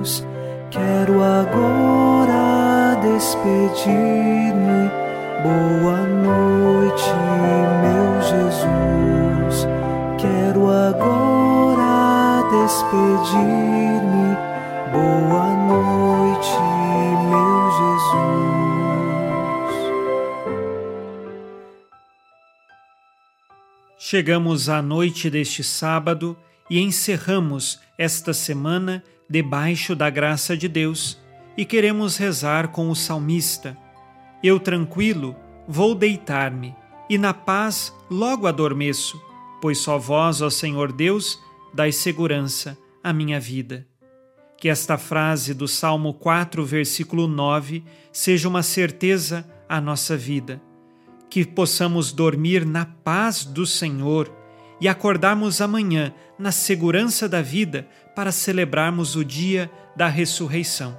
luz. Quero agora despedir-me. Boa noite, meu Jesus. Quero agora despedir-me. Boa noite, meu Jesus. Chegamos à noite deste sábado e encerramos esta semana debaixo da graça de Deus e queremos rezar com o salmista. Eu tranquilo vou deitar-me e na paz logo adormeço, pois só vós, ó Senhor Deus, dai segurança à minha vida. Que esta frase do Salmo 4, versículo 9, seja uma certeza à nossa vida. Que possamos dormir na paz do Senhor e acordarmos amanhã na segurança da vida para celebrarmos o dia da ressurreição.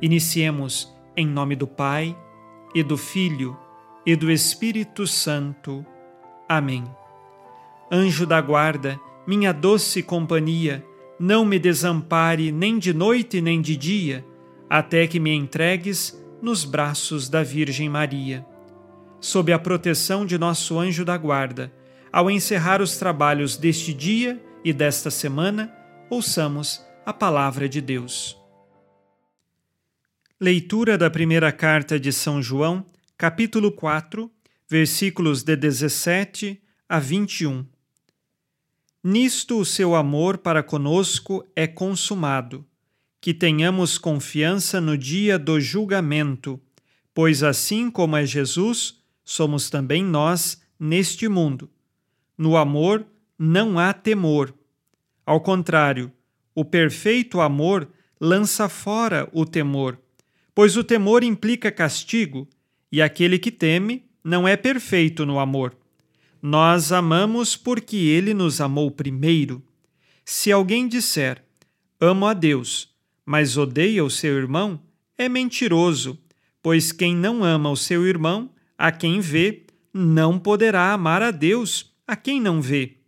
Iniciemos em nome do Pai, e do Filho, e do Espírito Santo. Amém. Anjo da guarda, minha doce companhia, não me desampare nem de noite nem de dia, até que me entregues nos braços da Virgem Maria. Sob a proteção de nosso anjo da guarda, ao encerrar os trabalhos deste dia e desta semana, ouçamos a palavra de Deus. Leitura da primeira carta de São João, capítulo 4, versículos de 17 a 21. Nisto o seu amor para conosco é consumado, que tenhamos confiança no dia do julgamento, pois assim como é Jesus, somos também nós neste mundo. No amor não há temor. Ao contrário, o perfeito amor lança fora o temor, pois o temor implica castigo, e aquele que teme não é perfeito no amor. Nós amamos porque ele nos amou primeiro. Se alguém disser, amo a Deus, mas odeia o seu irmão, é mentiroso, pois quem não ama o seu irmão, a quem vê, não poderá amar a Deus a quem não vê.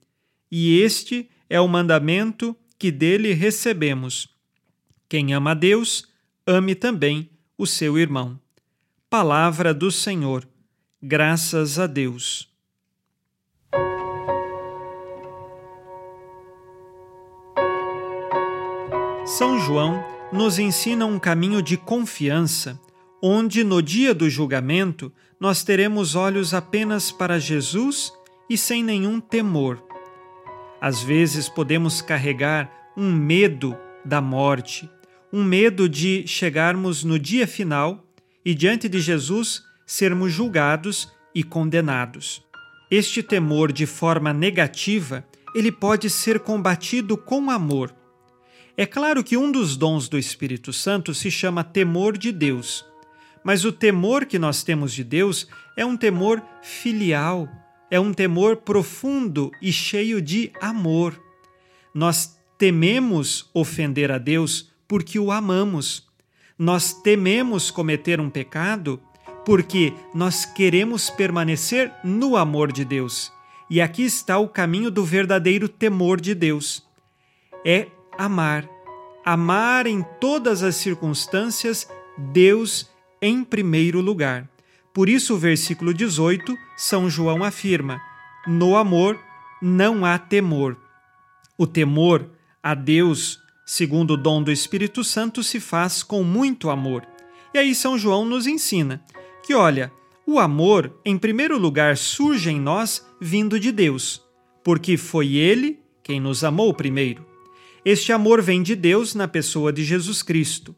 E este é o mandamento que dele recebemos. Quem ama a Deus, ame também o seu irmão. Palavra do Senhor. Graças a Deus. São João nos ensina um caminho de confiança, onde no dia do julgamento nós teremos olhos apenas para Jesus e sem nenhum temor. Às vezes podemos carregar um medo da morte, um medo de chegarmos no dia final e diante de Jesus sermos julgados e condenados. Este temor de forma negativa, ele pode ser combatido com amor. É claro que um dos dons do Espírito Santo se chama temor de Deus, mas o temor que nós temos de Deus é um temor filial, é um temor profundo e cheio de amor. Nós tememos ofender a Deus porque o amamos. Nós tememos cometer um pecado porque nós queremos permanecer no amor de Deus. E aqui está o caminho do verdadeiro temor de Deus. É amar. Amar em todas as circunstâncias Deus em primeiro lugar. Por isso, o versículo 18, São João afirma: No amor não há temor. O temor a Deus, segundo o dom do Espírito Santo, se faz com muito amor. E aí, São João nos ensina que, olha, o amor, em primeiro lugar, surge em nós vindo de Deus, porque foi Ele quem nos amou primeiro. Este amor vem de Deus na pessoa de Jesus Cristo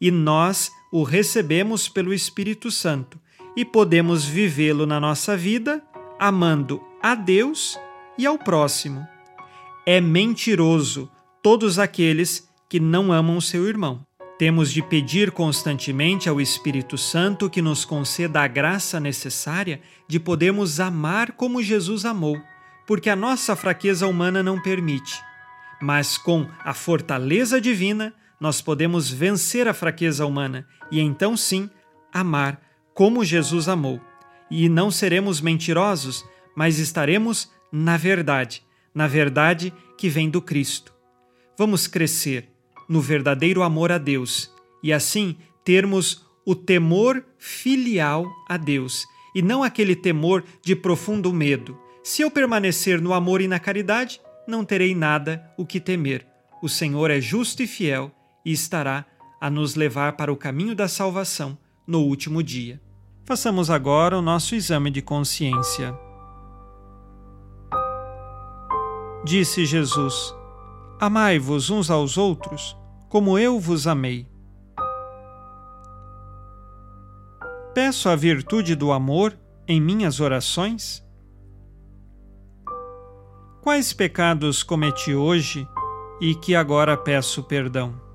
e nós o recebemos pelo Espírito Santo e podemos vivê-lo na nossa vida amando a Deus e ao próximo. É mentiroso todos aqueles que não amam o seu irmão. Temos de pedir constantemente ao Espírito Santo que nos conceda a graça necessária de podermos amar como Jesus amou, porque a nossa fraqueza humana não permite. Mas com a fortaleza divina, nós podemos vencer a fraqueza humana e então sim amar como Jesus amou. E não seremos mentirosos, mas estaremos na verdade, na verdade que vem do Cristo. Vamos crescer no verdadeiro amor a Deus e assim termos o temor filial a Deus e não aquele temor de profundo medo. Se eu permanecer no amor e na caridade, não terei nada o que temer. O Senhor é justo e fiel e estará a nos levar para o caminho da salvação no último dia. Façamos agora o nosso exame de consciência. Disse Jesus: Amai-vos uns aos outros, como eu vos amei. Peço a virtude do amor em minhas orações? Quais pecados cometi hoje e que agora peço perdão?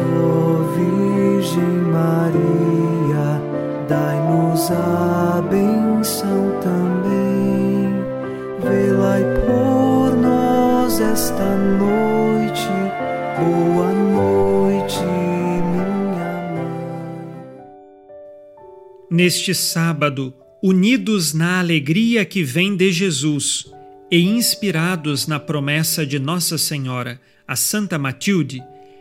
Ó Virgem Maria, dai-nos a benção também. Por nós esta noite. Boa noite, minha mãe. Neste sábado, unidos na alegria que vem de Jesus e inspirados na promessa de Nossa Senhora, a Santa Matilde,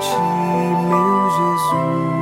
ti, meu Jesus.